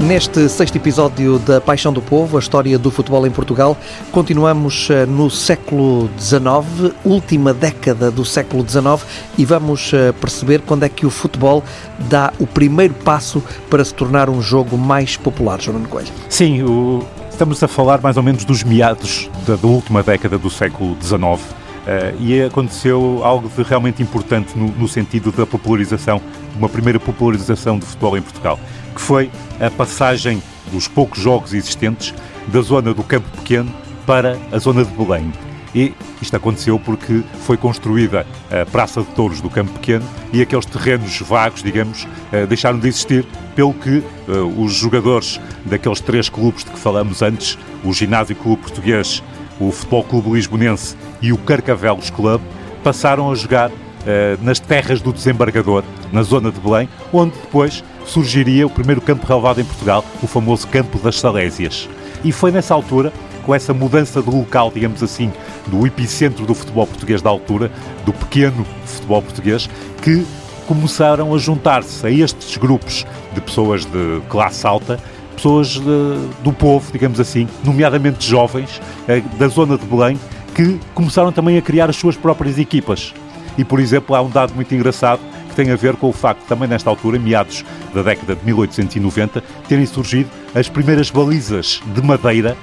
Neste sexto episódio da Paixão do Povo, a história do futebol em Portugal, continuamos eh, no século XIX, última década do século XIX, e vamos eh, perceber quando é que o futebol dá o primeiro passo para se tornar um jogo mais popular, João Coelho. Sim, o, estamos a falar mais ou menos dos meados da, da última década do século XIX. Uh, e aconteceu algo de realmente importante no, no sentido da popularização, uma primeira popularização do futebol em Portugal que foi a passagem dos poucos jogos existentes da zona do Campo Pequeno para a zona de Belém. E isto aconteceu porque foi construída a Praça de Touros do Campo Pequeno e aqueles terrenos vagos, digamos, eh, deixaram de existir, pelo que eh, os jogadores daqueles três clubes de que falamos antes, o Ginásio Clube Português, o Futebol Clube Lisbonense e o Carcavelos Club, passaram a jogar eh, nas terras do desembargador, na zona de Belém, onde depois surgiria o primeiro campo relevado em Portugal, o famoso Campo das Salésias. E foi nessa altura, com essa mudança de local, digamos assim, do epicentro do futebol português da altura, do pequeno futebol português, que começaram a juntar-se a estes grupos de pessoas de classe alta, pessoas de, do povo, digamos assim, nomeadamente jovens, eh, da zona de Belém, que começaram também a criar as suas próprias equipas. E, por exemplo, há um dado muito engraçado que tem a ver com o facto, também nesta altura, meados da década de 1890, terem surgido as primeiras balizas de madeira,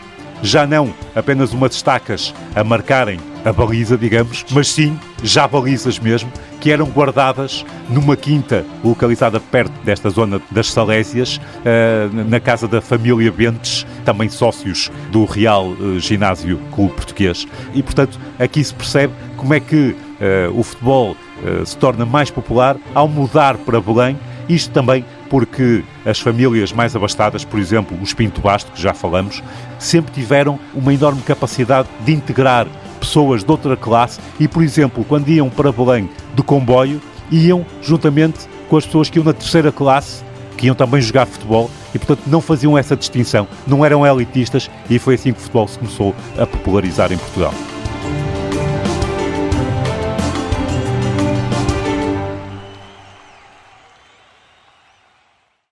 já não apenas umas estacas a marcarem a baliza, digamos, mas sim já balizas mesmo, que eram guardadas numa quinta localizada perto desta zona das Salésias, eh, na casa da família Bentes, também sócios do Real eh, Ginásio Clube Português. E, portanto, aqui se percebe como é que eh, o futebol se torna mais popular ao mudar para Belém, isto também porque as famílias mais abastadas, por exemplo, os Pinto Basto, que já falamos, sempre tiveram uma enorme capacidade de integrar pessoas de outra classe e, por exemplo, quando iam para Belém de comboio, iam juntamente com as pessoas que iam na terceira classe, que iam também jogar futebol e, portanto, não faziam essa distinção, não eram elitistas e foi assim que o futebol se começou a popularizar em Portugal.